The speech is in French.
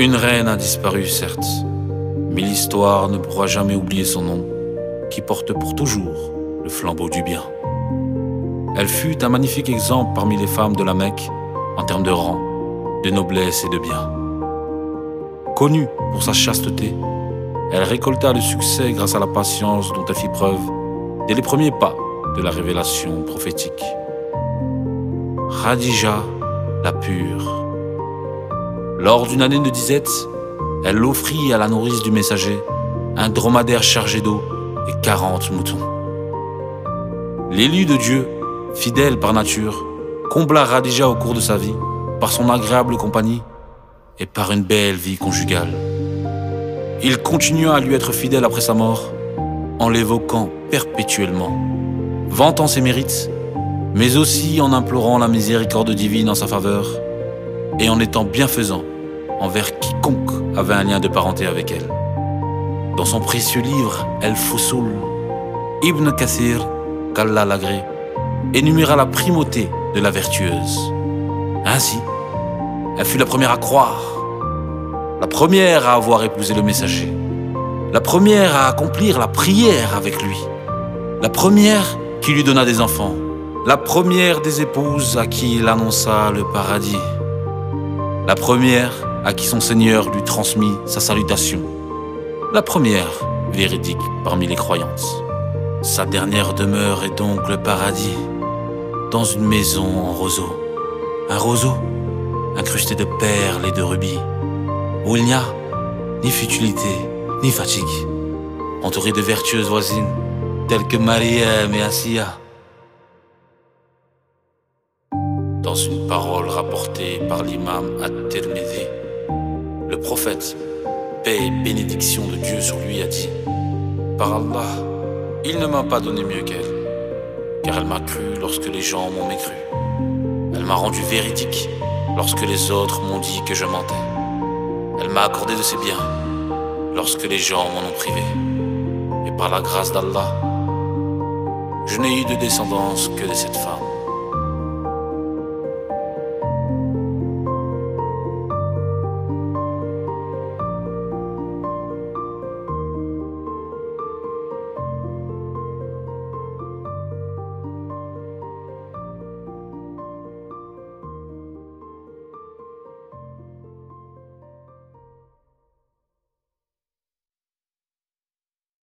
Une reine a disparu, certes, mais l'histoire ne pourra jamais oublier son nom, qui porte pour toujours le flambeau du bien. Elle fut un magnifique exemple parmi les femmes de la Mecque en termes de rang, de noblesse et de bien. Connue pour sa chasteté, elle récolta le succès grâce à la patience dont elle fit preuve dès les premiers pas de la révélation prophétique. Khadija la pure. Lors d'une année de disette, elle offrit à la nourrice du messager un dromadaire chargé d'eau et quarante moutons. L'élu de Dieu, fidèle par nature, combla Khadija au cours de sa vie par son agréable compagnie et par une belle vie conjugale. Il continua à lui être fidèle après sa mort en l'évoquant perpétuellement, vantant ses mérites, mais aussi en implorant la miséricorde divine en sa faveur et en étant bienfaisant envers quiconque avait un lien de parenté avec elle. Dans son précieux livre El Fusul, Ibn Kathir, qu'Allah l'agré, énuméra la primauté de la vertueuse. Ainsi, elle fut la première à croire, la première à avoir épousé le messager, la première à accomplir la prière avec lui, la première qui lui donna des enfants, la première des épouses à qui il annonça le paradis, la première à qui son Seigneur lui transmit sa salutation, la première véridique parmi les croyantes. Sa dernière demeure est donc le paradis, dans une maison en roseau. Un roseau incrusté de perles et de rubis, où il n'y a ni futilité, ni fatigue, entouré de vertueuses voisines telles que Mariam et Asiya. Dans une parole rapportée par l'imam At-Tirmidhi, le prophète, paix et bénédiction de Dieu sur lui, a dit Par Allah, il ne m'a pas donné mieux qu'elle, car elle m'a cru lorsque les gens m'ont mécru. Elle m'a rendu véridique lorsque les autres m'ont dit que je mentais. Elle m'a accordé de ses biens lorsque les gens m'en ont privé. Et par la grâce d'Allah, je n'ai eu de descendance que de cette femme.